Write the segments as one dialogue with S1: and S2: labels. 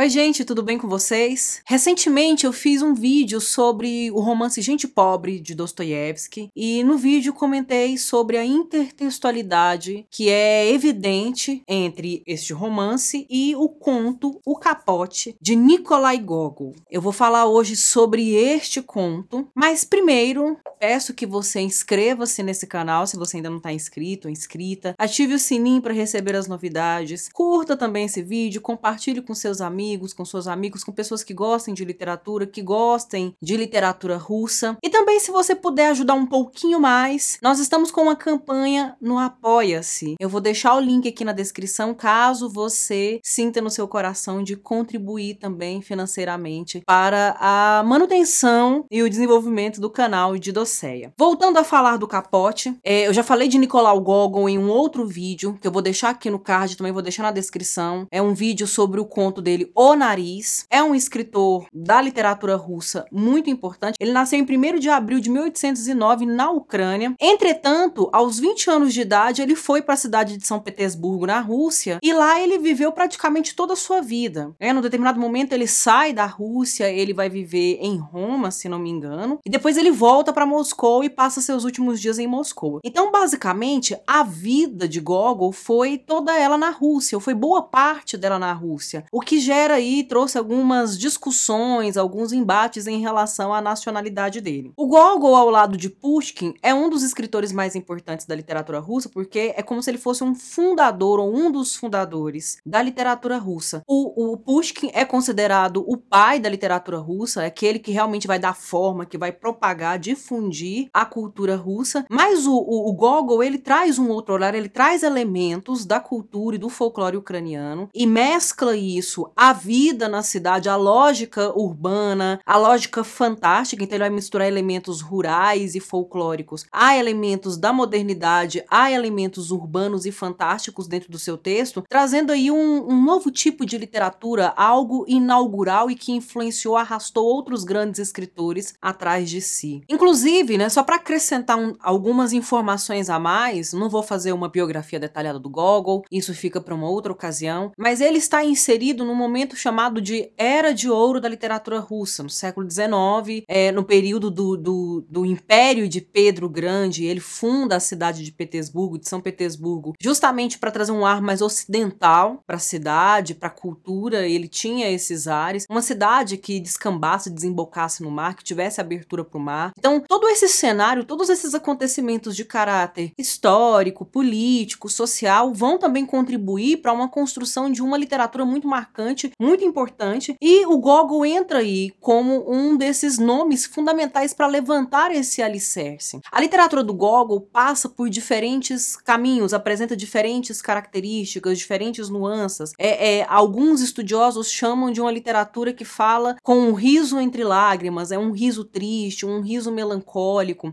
S1: Oi, gente, tudo bem com vocês? Recentemente eu fiz um vídeo sobre o romance Gente Pobre de Dostoiévski e no vídeo comentei sobre a intertextualidade que é evidente entre este romance e o conto O Capote de Nikolai Gogol. Eu vou falar hoje sobre este conto, mas primeiro peço que você inscreva-se nesse canal se você ainda não está inscrito ou inscrita, ative o sininho para receber as novidades, curta também esse vídeo, compartilhe com seus amigos com seus amigos, com pessoas que gostem de literatura, que gostem de literatura russa. E também, se você puder ajudar um pouquinho mais, nós estamos com uma campanha no Apoia-se. Eu vou deixar o link aqui na descrição caso você sinta no seu coração de contribuir também financeiramente para a manutenção e o desenvolvimento do canal de Doceia. Voltando a falar do capote, é, eu já falei de Nicolau Gogol em um outro vídeo, que eu vou deixar aqui no card, também vou deixar na descrição. É um vídeo sobre o conto dele, o Nariz. É um escritor da literatura russa muito importante. Ele nasceu em 1 de abril de 1809 na Ucrânia. Entretanto, aos 20 anos de idade, ele foi para a cidade de São Petersburgo, na Rússia, e lá ele viveu praticamente toda a sua vida. É, no determinado momento, ele sai da Rússia, ele vai viver em Roma, se não me engano, e depois ele volta para Moscou e passa seus últimos dias em Moscou. Então, basicamente, a vida de Gogol foi toda ela na Rússia, ou foi boa parte dela na Rússia, o que gera aí trouxe algumas discussões, alguns embates em relação à nacionalidade dele. O Gogol, ao lado de Pushkin, é um dos escritores mais importantes da literatura russa, porque é como se ele fosse um fundador ou um dos fundadores da literatura russa. O, o Pushkin é considerado o pai da literatura russa, é aquele que realmente vai dar forma, que vai propagar, difundir a cultura russa, mas o, o, o Gogol, ele traz um outro olhar, ele traz elementos da cultura e do folclore ucraniano e mescla isso a vida na cidade, a lógica urbana, a lógica fantástica, então ele vai misturar elementos rurais e folclóricos. Há elementos da modernidade, há elementos urbanos e fantásticos dentro do seu texto, trazendo aí um, um novo tipo de literatura, algo inaugural e que influenciou, arrastou outros grandes escritores atrás de si. Inclusive, né, só para acrescentar um, algumas informações a mais, não vou fazer uma biografia detalhada do Gogol, isso fica para uma outra ocasião, mas ele está inserido no momento chamado de Era de Ouro da Literatura Russa, no século XIX, é, no período do, do, do Império de Pedro Grande. Ele funda a cidade de Petersburgo, de São Petersburgo, justamente para trazer um ar mais ocidental para a cidade, para a cultura. Ele tinha esses ares. Uma cidade que descambasse, desembocasse no mar, que tivesse abertura para o mar. Então, esse cenário, todos esses acontecimentos de caráter histórico, político, social, vão também contribuir para uma construção de uma literatura muito marcante muito importante, e o Gogol entra aí como um desses nomes fundamentais para levantar esse alicerce. A literatura do Gogol passa por diferentes caminhos, apresenta diferentes características, diferentes nuances. É, é, alguns estudiosos chamam de uma literatura que fala com um riso entre lágrimas, é um riso triste, um riso melancólico,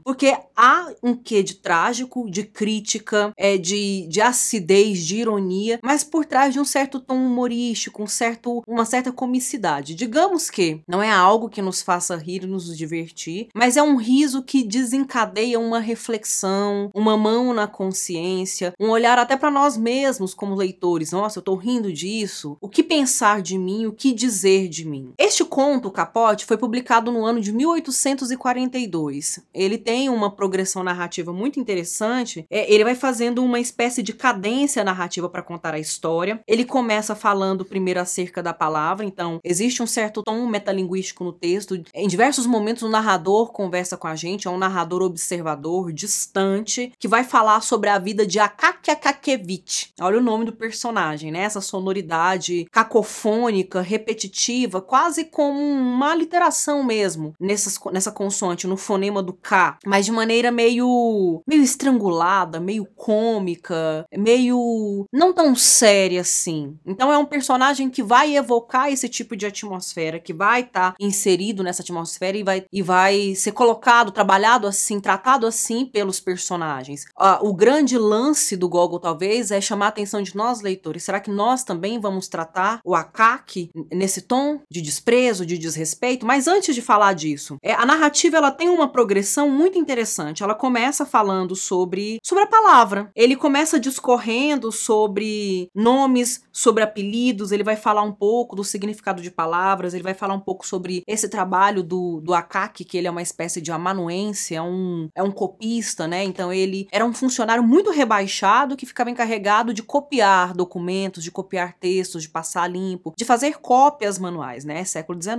S1: porque há um quê de trágico, de crítica, é, de, de acidez, de ironia, mas por trás de um certo tom humorístico, um certo uma certa comicidade. Digamos que não é algo que nos faça rir nos divertir, mas é um riso que desencadeia uma reflexão, uma mão na consciência, um olhar até para nós mesmos como leitores. Nossa, eu tô rindo disso. O que pensar de mim? O que dizer de mim? Este conto, Capote, foi publicado no ano de 1842. Ele tem uma progressão narrativa muito interessante. É, ele vai fazendo uma espécie de cadência narrativa para contar a história. Ele começa falando primeiro acerca da palavra, então existe um certo tom metalinguístico no texto. Em diversos momentos o narrador conversa com a gente, é um narrador observador, distante, que vai falar sobre a vida de Akakia Kakevich. Olha o nome do personagem, né? Essa sonoridade cacofônica, repetitiva, quase como uma literação mesmo, nessas, nessa consoante, no fonema do K, mas de maneira meio, meio estrangulada, meio cômica, meio não tão séria assim. Então é um personagem que vai evocar esse tipo de atmosfera, que vai estar tá inserido nessa atmosfera e vai, e vai ser colocado, trabalhado assim, tratado assim pelos personagens. Uh, o grande lance do Gogol, talvez, é chamar a atenção de nós, leitores. Será que nós também vamos tratar o Akaki nesse tom de desprezo, de desrespeito? Mas antes de falar disso, é, a narrativa ela tem uma progressão muito interessante. Ela começa falando sobre, sobre a palavra. Ele começa discorrendo sobre nomes, sobre apelidos, ele vai falar um pouco do significado de palavras, ele vai falar um pouco sobre esse trabalho do, do Akaki, que ele é uma espécie de amanuense, é um, é um copista, né? Então ele era um funcionário muito rebaixado que ficava encarregado de copiar documentos, de copiar textos, de passar limpo, de fazer cópias manuais, né? Século XIX,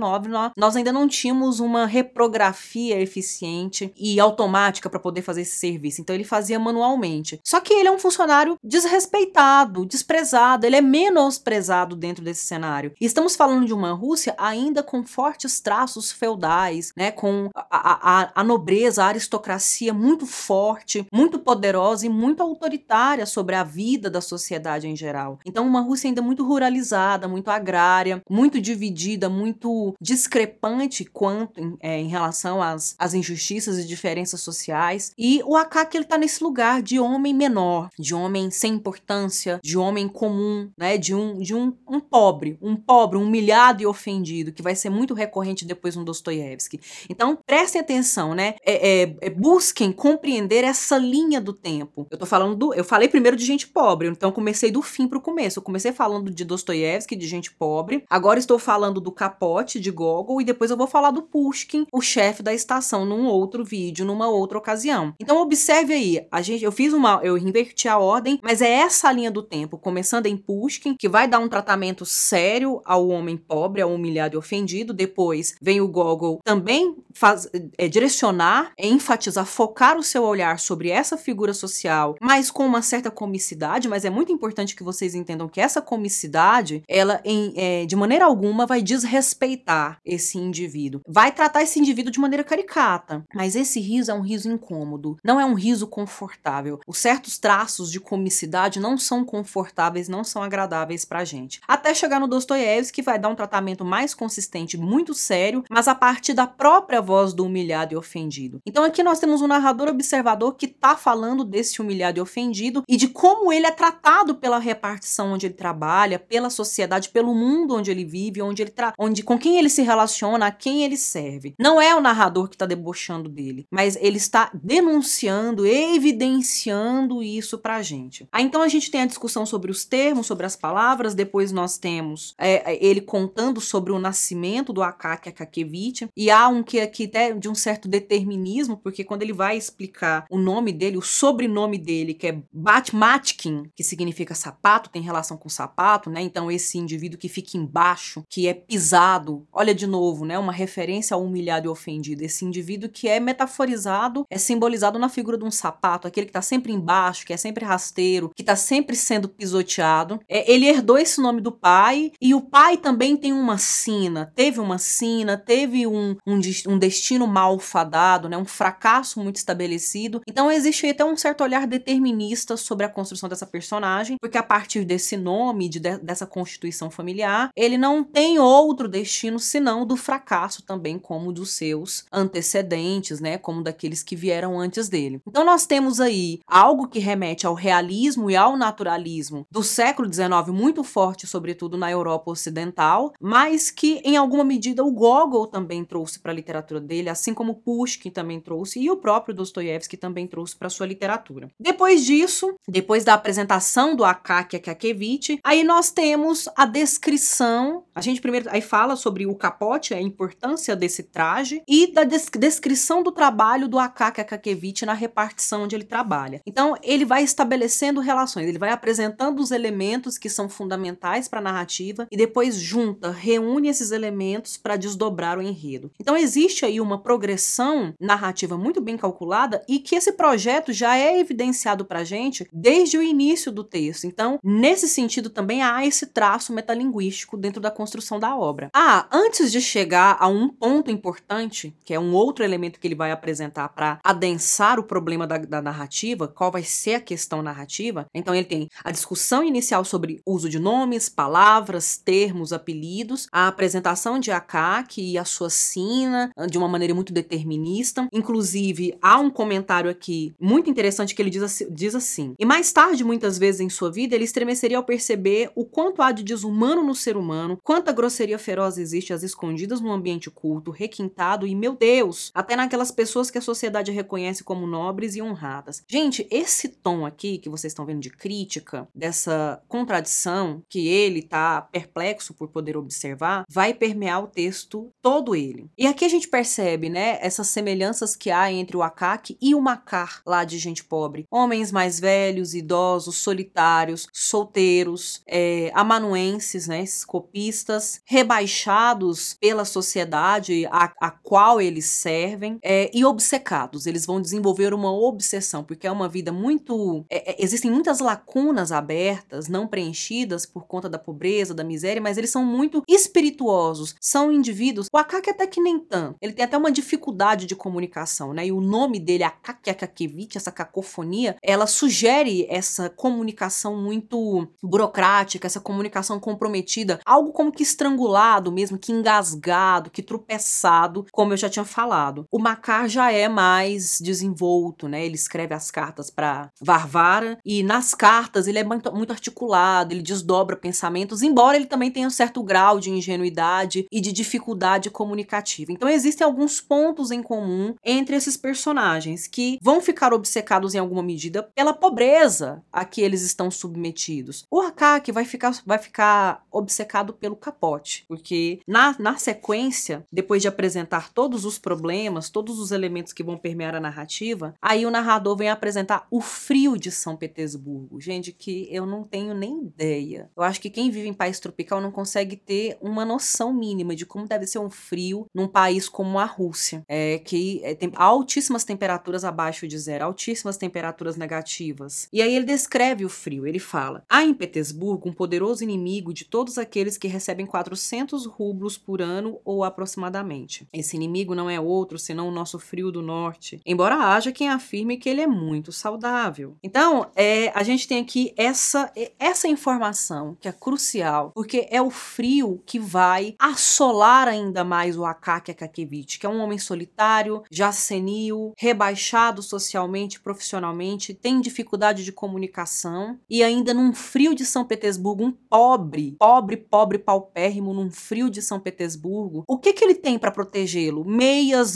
S1: nós ainda não tínhamos uma reprografia eficiente e automática para poder fazer esse serviço. Então ele fazia manualmente. Só que ele é um funcionário desrespeitado, desprezado, ele é menosprezado dentro desse cenário. E estamos falando de uma Rússia ainda com fortes traços feudais, né? Com a, a, a nobreza, a aristocracia muito forte, muito poderosa e muito autoritária sobre a vida da sociedade em geral. Então, uma Rússia ainda muito ruralizada, muito agrária, muito dividida, muito discrepante quanto em, é, em relação às, às injustiças e diferenças sociais. E o Akaki ele tá nesse lugar de homem menor, de homem sem importância, de homem comum, né? De um, de um, um pobre, um pobre, humilhado e ofendido, que vai ser muito recorrente depois no Dostoiévski. Então, prestem atenção, né? É, é, é, busquem compreender essa linha do tempo. Eu tô falando do. Eu falei primeiro de gente pobre, então comecei do fim pro começo. Eu comecei falando de Dostoiévski, de gente pobre. Agora estou falando do Capote, de Gogol, e depois eu vou falar do Pushkin, o chefe da estação, num outro vídeo, numa outra ocasião. Então observe aí, a gente, eu fiz uma, eu inverti a ordem, mas é essa linha do tempo, começando em Pushkin, que vai dar um tratamento sério ao homem pobre, ao humilhado e ofendido. Depois vem o Gogol também faz, é, direcionar, enfatizar, focar o seu olhar sobre essa figura social, mas com uma certa comicidade, mas é muito importante que vocês entendam que essa comicidade, ela em, é, de maneira alguma vai desrespeitar esse indivíduo. Vai tratar esse indivíduo de maneira caricata, mas esse riso é um riso incômodo, não é um riso confortável. Os certos traços de comicidade não são confortáveis, não são agradáveis pra gente. Até chegar no Dostoiévski, que vai dar um tratamento mais consistente, muito sério, mas a partir da própria voz do humilhado e ofendido. Então aqui nós temos um narrador observador que tá falando desse humilhado e ofendido e de como ele é tratado pela repartição onde ele trabalha, pela sociedade, pelo mundo onde ele vive, onde ele tra onde com quem ele se relaciona, a quem ele serve. Não é o narrador que está debochando dele, mas ele está denunciando, evidenciando isso pra gente. Aí então a gente tem a discussão sobre os termos, sobre as palavras, depois nós temos é, é ele contando sobre o nascimento do Akaki Akakevich, e há um que aqui até de um certo determinismo, porque quando ele vai explicar o nome dele, o sobrenome dele, que é Batmatkin, que significa sapato, tem relação com sapato, né? Então esse indivíduo que fica embaixo, que é pisado, olha de novo, né? Uma referência ao humilhado e ofendido. Esse indivíduo que é metaforizado, é simbolizado na figura de um sapato, aquele que tá sempre embaixo, que é sempre rasteiro, que tá sempre sendo pisoteado. É, ele herdou esse nome do pai e o pai também tem uma sina, teve uma sina, teve um, um, um destino malfadado, né? Um fracasso muito estabelecido. Então existe até um certo olhar determinista sobre a construção dessa personagem, porque a partir desse nome, de, dessa constituição familiar, ele não tem outro destino senão do fracasso também, como dos seus antecedentes, né? Como daqueles que vieram antes dele. Então nós temos aí algo que remete ao realismo e ao naturalismo do século XIX, muito forte, sobretudo na Europa Ocidental, mas que em alguma medida o Gogol também trouxe para a literatura dele, assim como Pushkin também trouxe e o próprio Dostoiévski também trouxe para sua literatura. Depois disso, depois da apresentação do Akaki Akakevich, aí nós temos a descrição, a gente primeiro aí fala sobre o capote, a importância desse traje e da des descrição do trabalho do Akaki Akakevich na repartição onde ele trabalha. Então, ele vai estabelecendo relações, ele vai apresentando os elementos que são fundamentais para a narrativa e depois junta, reúne esses elementos para desdobrar o enredo. Então, existe aí uma progressão narrativa muito bem calculada e que esse projeto já é evidenciado para gente desde o início do texto. Então, nesse sentido também há esse traço metalinguístico dentro da construção da obra. Ah, antes de chegar a um ponto importante, que é um outro elemento que ele vai apresentar para adensar o problema da, da narrativa, qual vai ser a questão narrativa, então ele tem a discussão inicial sobre uso de nomes, palavras, termos, apelidos, a apresentação de Akak e a sua sina de uma maneira muito determinista. Inclusive, há um comentário aqui muito interessante que ele diz assim, diz assim: E mais tarde, muitas vezes em sua vida, ele estremeceria ao perceber o quanto há de desumano no ser humano, quanta grosseria feroz existe às escondidas no ambiente culto, requintado e, meu Deus, até naquelas pessoas que a sociedade reconhece como nobres e honradas. Gente, esse tom aqui que vocês estão vendo de crítica, dessa contradição que ele tá perplexo por poder observar, vai permear o texto todo ele. E aqui a gente percebe, né, essas semelhanças que há entre o Akak e o Macar lá de gente pobre. Homens mais velhos, idosos, solitários, solteiros, é, amanuenses, né, escopistas, rebaixados pela sociedade a, a qual eles servem é, e obcecados. Eles vão desenvolver uma obsessão, porque é uma vida muito. É, é existem muitas lacunas abertas, não preenchidas por conta da pobreza, da miséria, mas eles são muito espirituosos. São indivíduos. O Akak até que nem tanto. Ele tem até uma dificuldade de comunicação, né? E o nome dele, Akak Akakevich, essa cacofonia, ela sugere essa comunicação muito burocrática, essa comunicação comprometida, algo como que estrangulado mesmo, que engasgado, que tropeçado, como eu já tinha falado. O Macar já é mais desenvolto, né? Ele escreve as cartas para Varvara e nas cartas ele é muito, muito articulado, ele desdobra pensamentos, embora ele também tenha um certo grau de ingenuidade e de dificuldade comunicativa. Então existem alguns pontos em comum entre esses personagens que vão ficar obcecados em alguma medida pela pobreza a que eles estão submetidos. O Hakak vai ficar, vai ficar obcecado pelo capote, porque na, na sequência, depois de apresentar todos os problemas, todos os elementos que vão permear a narrativa, aí o narrador vem apresentar o frio de São Petersburgo. Gente, que eu não tenho nem ideia. Eu acho que quem vive em país tropical não consegue ter uma noção mínima de como deve ser um frio num país como a Rússia, é, que é, tem altíssimas temperaturas abaixo de zero, altíssimas temperaturas negativas. E aí ele descreve o frio, ele fala: há em Petersburgo um poderoso inimigo de todos aqueles que recebem 400 rublos por ano ou aproximadamente. Esse inimigo não é outro senão o nosso frio do norte, embora haja quem afirme que ele é muito saudável. Então, é, a gente tem aqui essa, essa informação que é crucial, porque é o frio que vai assolar ainda mais o Akaki Akakevich, que é um homem solitário, já senil, rebaixado socialmente, profissionalmente, tem dificuldade de comunicação e ainda num frio de São Petersburgo, um pobre, pobre, pobre, paupérrimo, num frio de São Petersburgo, o que que ele tem para protegê-lo? Meias,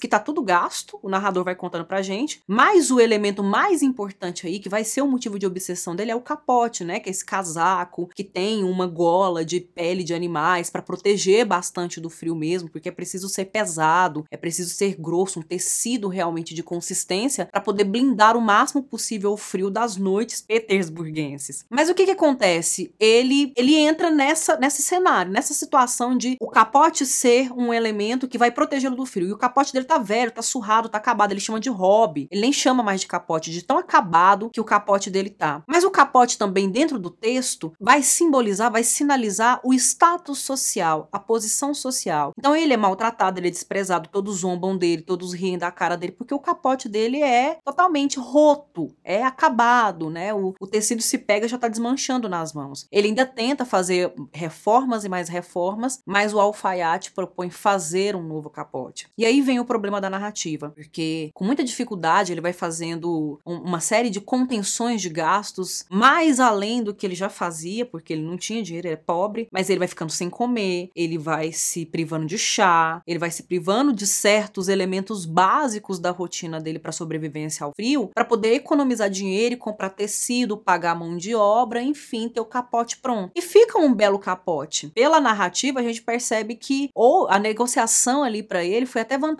S1: que tá tudo gasto, o narrador vai contando pra gente, mas o elemento mais importante aí, que vai ser o motivo de obsessão dele, é o capote, né? Que é esse casaco que tem uma gola de pele de animais para proteger bastante do frio mesmo, porque é preciso ser pesado, é preciso ser grosso, um tecido realmente de consistência para poder blindar o máximo possível o frio das noites petersburguenses. Mas o que que acontece? Ele ele entra nessa nesse cenário, nessa situação de o capote ser um elemento que vai protegê-lo do frio. E o capote dele tá velho, tá surrado, tá acabado, ele chama de hobby. Ele nem chama mais de capote, de tão acabado que o capote dele tá. Mas o capote também dentro do texto vai simbolizar, vai sinalizar o status social, a posição social. Então ele é maltratado, ele é desprezado, todos zombam dele, todos riem da cara dele, porque o capote dele é totalmente roto, é acabado, né? O, o tecido se pega já tá desmanchando nas mãos. Ele ainda tenta fazer reformas e mais reformas, mas o alfaiate propõe fazer um novo capote. E aí vem o problema da narrativa, porque com muita dificuldade ele vai fazendo um, uma série de contenções de gastos mais além do que ele já fazia, porque ele não tinha dinheiro, ele é pobre, mas ele vai ficando sem comer, ele vai se privando de chá, ele vai se privando de certos elementos básicos da rotina dele para sobrevivência ao frio, para poder economizar dinheiro e comprar tecido, pagar mão de obra, enfim, ter o capote pronto. E fica um belo capote. Pela narrativa, a gente percebe que ou a negociação ali para ele foi até vantajosa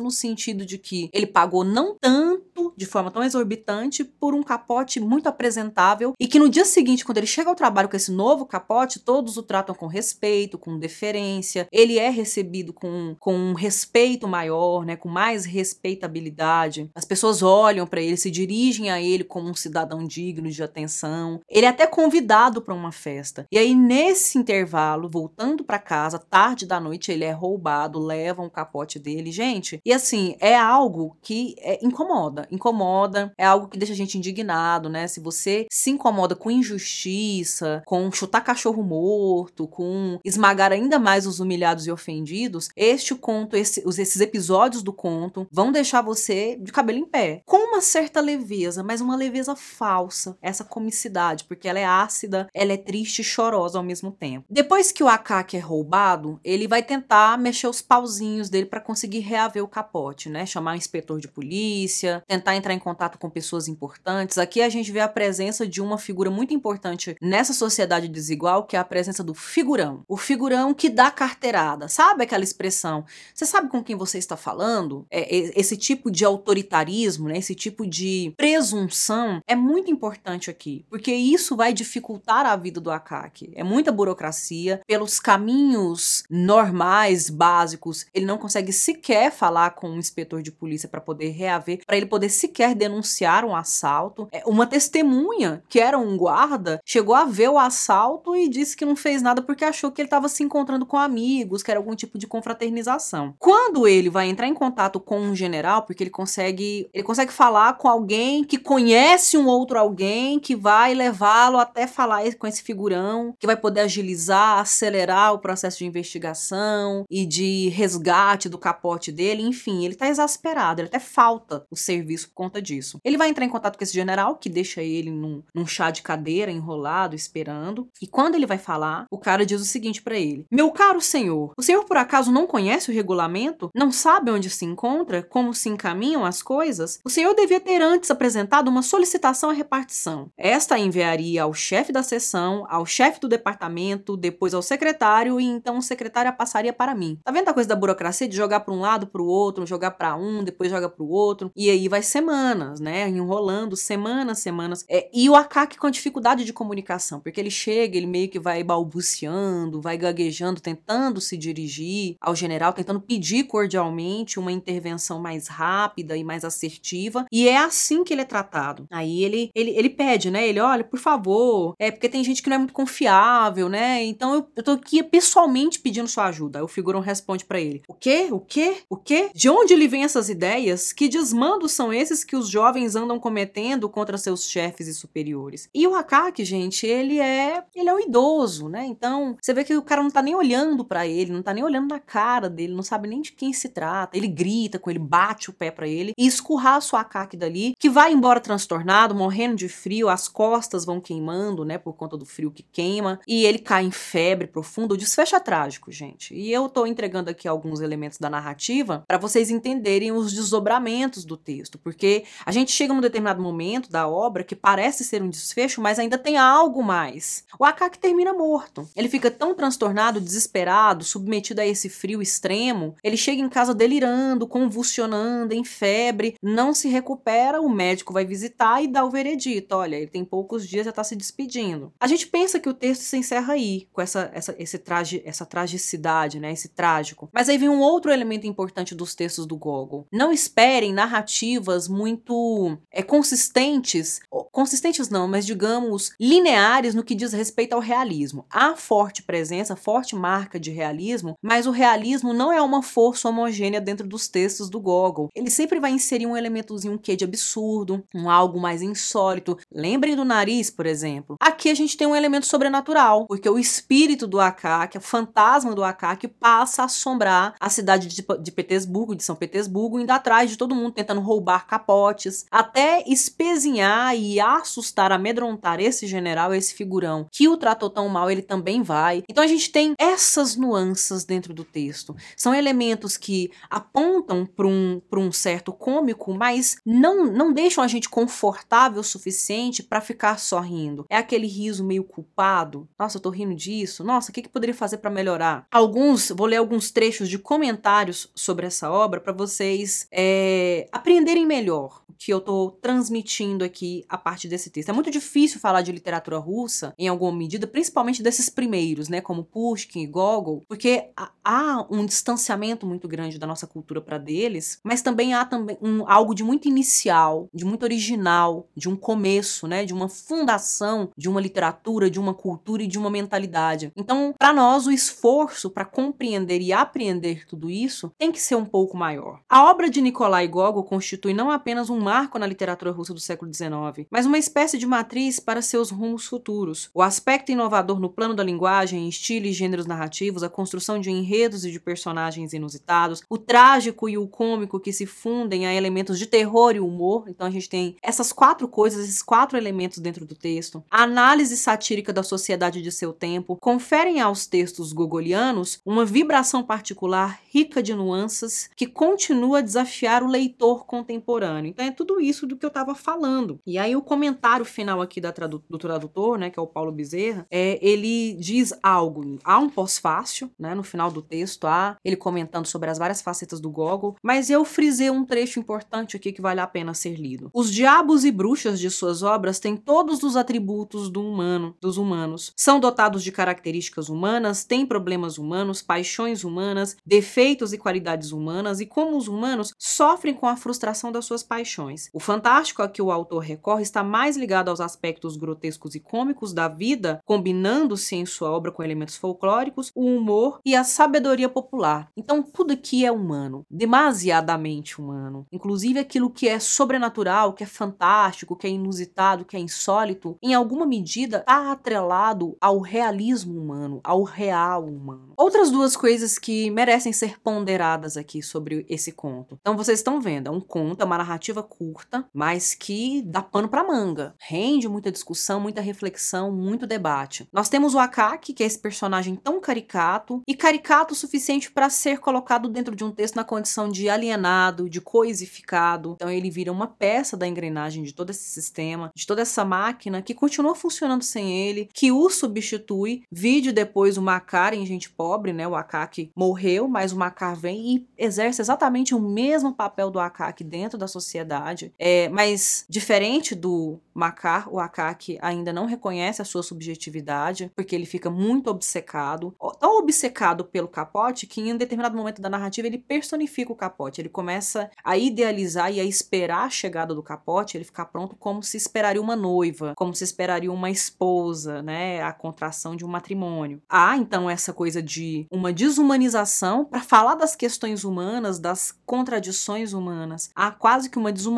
S1: no sentido de que ele pagou não tanto, de forma tão exorbitante, por um capote muito apresentável e que no dia seguinte, quando ele chega ao trabalho com esse novo capote, todos o tratam com respeito, com deferência. Ele é recebido com, com um respeito maior, né, com mais respeitabilidade. As pessoas olham para ele, se dirigem a ele como um cidadão digno de atenção. Ele é até convidado para uma festa. E aí nesse intervalo, voltando para casa, tarde da noite, ele é roubado, levam o capote dele, gente. E assim, é algo que é, incomoda, incomoda, é algo que deixa a gente indignado, né? Se você se incomoda com injustiça, com chutar cachorro morto, com esmagar ainda mais os humilhados e ofendidos, este conto, esse, esses episódios do conto vão deixar você de cabelo em pé. Com uma certa leveza, mas uma leveza falsa, essa comicidade, porque ela é ácida, ela é triste e chorosa ao mesmo tempo. Depois que o Akaki é roubado, ele vai tentar mexer os pauzinhos dele para conseguir reaver o capote, né? Chamar um inspetor de polícia, tentar entrar em contato com pessoas importantes. Aqui a gente vê a presença de uma figura muito importante nessa sociedade desigual, que é a presença do figurão. O figurão que dá carteirada. Sabe aquela expressão? Você sabe com quem você está falando? É, é, esse tipo de autoritarismo, né? Esse tipo de presunção é muito importante aqui, porque isso vai dificultar a vida do Akaki. É muita burocracia, pelos caminhos normais, básicos, ele não consegue sequer falar com um inspetor de polícia para poder reaver, para ele poder sequer denunciar um assalto. É, uma testemunha, que era um guarda, chegou a ver o assalto e disse que não fez nada porque achou que ele estava se encontrando com amigos, que era algum tipo de confraternização. Quando ele vai entrar em contato com um general, porque ele consegue, ele consegue falar com alguém que conhece um outro alguém que vai levá-lo até falar com esse figurão, que vai poder agilizar, acelerar o processo de investigação e de resgate do capote dele, enfim, ele tá exasperado, ele até falta o serviço por conta disso. Ele vai entrar em contato com esse general, que deixa ele num, num chá de cadeira, enrolado, esperando, e quando ele vai falar, o cara diz o seguinte para ele: Meu caro senhor, o senhor por acaso não conhece o regulamento? Não sabe onde se encontra? Como se encaminham as coisas? O senhor devia ter antes apresentado uma solicitação à repartição. Esta enviaria ao chefe da seção, ao chefe do departamento, depois ao secretário e então o secretário passaria para mim. Tá vendo a coisa da burocracia de jogar para um lado, para o outro, jogar para um, depois joga para o outro e aí vai semanas, né, enrolando semanas, semanas. É, e o Akaki com dificuldade de comunicação, porque ele chega, ele meio que vai balbuciando, vai gaguejando, tentando se dirigir ao general, tentando pedir cordialmente uma intervenção mais rápida e mais assertiva, e é assim que ele é tratado. Aí ele ele, ele pede, né? Ele, olha, por favor, é porque tem gente que não é muito confiável, né? Então eu, eu tô aqui pessoalmente pedindo sua ajuda. Aí o figurão responde para ele: O quê? O quê? O quê? De onde lhe vêm essas ideias? Que desmandos são esses que os jovens andam cometendo contra seus chefes e superiores? E o Hakaki, gente, ele é ele é um idoso, né? Então, você vê que o cara não tá nem olhando para ele, não tá nem olhando na cara dele, não sabe nem de quem se trata. Ele grita com ele, bate o pé para ele e escurraça o Hakaki dali, que vai embora transtornado, morrendo de frio, as costas vão queimando, né, por conta do frio que queima, e ele cai em febre profunda. O desfecho é trágico, gente. E eu tô entregando aqui alguns elementos da narrativa para vocês entenderem os desdobramentos do texto, porque a gente chega num determinado momento da obra que parece ser um desfecho, mas ainda tem algo mais. O Akaki termina morto. Ele fica tão transtornado, desesperado, submetido a esse frio extremo, ele chega em casa delirando, convulsionando, em febre, não se recupera, o médico vai visitar e dá o veredito. Olha, ele tem poucos dias, já tá se despedindo. A gente pensa que o texto se encerra aí, com essa, essa, esse traje, essa tragicidade, né? Esse trágico. Mas aí vem um outro elemento importante dos textos do Gogol. Não esperem narrativas muito é, consistentes, consistentes não, mas digamos lineares no que diz respeito ao realismo. Há forte presença, forte marca de realismo, mas o realismo não é uma força homogênea dentro dos textos do Gogol. Ele sempre vai inserir um elementozinho quê de absurdo, um algo mais insólito. Lembrem do nariz, por exemplo. Aqui a gente tem um elemento sobrenatural, porque o espírito do Akak, o fantasma do Akak, passa a assombrar a cidade de, Petersburgo, de São Petersburgo, indo atrás de todo mundo tentando roubar capotes, até espezinhar e assustar, amedrontar esse general, esse figurão que o tratou tão mal, ele também vai. Então a gente tem essas nuances dentro do texto. São elementos que apontam para um, um certo cômico, mas não, não deixam a gente confortável o suficiente para ficar só rindo. É aquele riso meio culpado. Nossa, eu tô rindo disso. Nossa, o que, que poderia fazer para melhorar? Alguns, vou ler alguns trechos de comentários sobre essa obra para vocês é, aprenderem melhor que eu tô transmitindo aqui a partir desse texto. É muito difícil falar de literatura russa em alguma medida, principalmente desses primeiros, né, como Pushkin e Gogol, porque há um distanciamento muito grande da nossa cultura para deles, mas também há também um, algo de muito inicial, de muito original, de um começo, né, de uma fundação de uma literatura, de uma cultura e de uma mentalidade. Então, para nós, o esforço para compreender e apreender tudo isso tem que ser um pouco maior. A obra de Nikolai Gogol constitui não apenas um marco na literatura russa do século XIX, mas uma espécie de matriz para seus rumos futuros. O aspecto inovador no plano da linguagem, estilo e gêneros narrativos, a construção de enredos e de personagens inusitados, o trágico e o cômico que se fundem a elementos de terror e humor. Então a gente tem essas quatro coisas, esses quatro elementos dentro do texto. A análise satírica da sociedade de seu tempo conferem aos textos gogolianos uma vibração particular rica de nuances que continua a desafiar o leitor contemporâneo. Então é tudo isso do que eu estava falando. E aí o comentário final aqui da tradu do tradutor, né, que é o Paulo Bezerra, é, ele diz algo. Há um pós-fácil, né, no final do texto, há ele comentando sobre as várias facetas do Gogol, mas eu frisei um trecho importante aqui que vale a pena ser lido. Os diabos e bruxas de suas obras têm todos os atributos do humano, dos humanos. São dotados de características humanas, têm problemas humanos, paixões humanas, defeitos e qualidades humanas, e como os humanos sofrem com a frustração das suas paixões. O fantástico a que o autor recorre está mais ligado aos aspectos grotescos e cômicos da vida, combinando-se em sua obra com elementos folclóricos, o humor e a sabedoria popular. Então tudo aqui é humano, demasiadamente humano. Inclusive aquilo que é sobrenatural, que é fantástico, que é inusitado, que é insólito, em alguma medida está atrelado ao realismo humano, ao real humano. Outras duas coisas que merecem ser ponderadas aqui sobre esse conto. Então vocês estão vendo, é um conto, é uma narrativa curta, mas que dá pano para manga. Rende muita discussão, muita reflexão, muito debate. Nós temos o Akaki, que é esse personagem tão caricato e caricato o suficiente para ser colocado dentro de um texto na condição de alienado, de coisificado. Então ele vira uma peça da engrenagem de todo esse sistema, de toda essa máquina que continua funcionando sem ele, que o substitui. Vide depois o Makar em Gente Pobre, né? O Akaki morreu, mas o Makar vem e exerce exatamente o mesmo papel do Akaki dentro da sociedade. É, mas diferente do Makar, o Akaki ainda não reconhece a sua subjetividade, porque ele fica muito obcecado, tão obcecado pelo capote que em um determinado momento da narrativa ele personifica o capote, ele começa a idealizar e a esperar a chegada do capote, ele ficar pronto como se esperaria uma noiva, como se esperaria uma esposa, né, a contração de um matrimônio. Há então essa coisa de uma desumanização para falar das questões humanas, das contradições humanas. Há quase que uma desumanização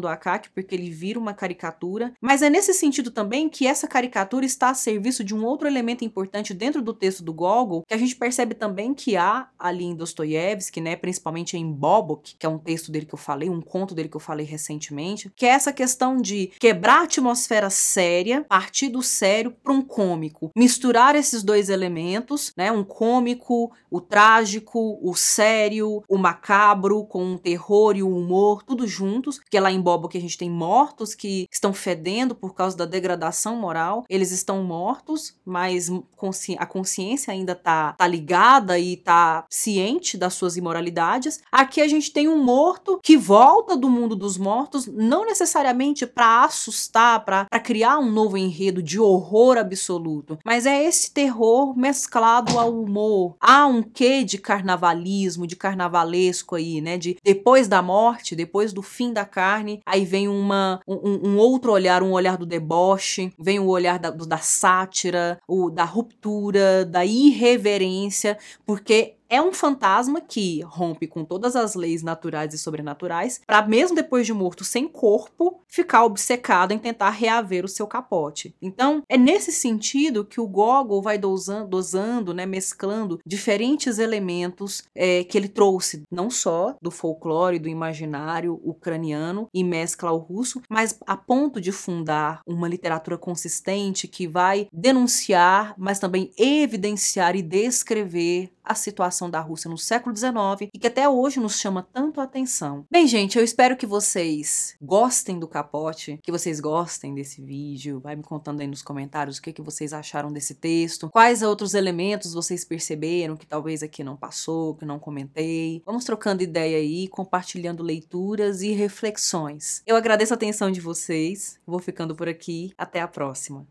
S1: do Akaki porque ele vira uma caricatura, mas é nesse sentido também que essa caricatura está a serviço de um outro elemento importante dentro do texto do Gogol, que a gente percebe também que há ali em Dostoiévski, né, principalmente em Bobok, que é um texto dele que eu falei, um conto dele que eu falei recentemente, que é essa questão de quebrar a atmosfera séria, partir do sério para um cômico, misturar esses dois elementos, né, um cômico, o trágico, o sério, o macabro com o terror e o humor, tudo juntos, porque lá em Bobok a gente tem mortos que estão fedendo por causa da degradação moral, eles estão mortos, mas consci a consciência ainda tá, tá ligada e tá ciente das suas imoralidades. Aqui a gente tem um morto que volta do mundo dos mortos, não necessariamente para assustar, para criar um novo enredo de horror absoluto, mas é esse terror mesclado ao humor. Há um quê de carnavalismo, de carnavalesco aí, né? De depois da morte, depois do fim da carne, aí vem uma, um, um outro olhar, um olhar do deboche, vem o olhar da, da sátira, o da ruptura, da irreverência, porque é um fantasma que rompe com todas as leis naturais e sobrenaturais, para mesmo depois de morto sem corpo, ficar obcecado em tentar reaver o seu capote. Então, é nesse sentido que o Gogol vai dosando, dosando né, mesclando diferentes elementos é, que ele trouxe, não só do folclore, do imaginário ucraniano e mescla ao russo, mas a ponto de fundar uma literatura consistente que vai denunciar, mas também evidenciar e descrever a situação da Rússia no século XIX e que até hoje nos chama tanto a atenção. Bem, gente, eu espero que vocês gostem do capote, que vocês gostem desse vídeo. Vai me contando aí nos comentários o que, que vocês acharam desse texto, quais outros elementos vocês perceberam que talvez aqui não passou, que não comentei. Vamos trocando ideia aí, compartilhando leituras e reflexões. Eu agradeço a atenção de vocês, vou ficando por aqui. Até a próxima.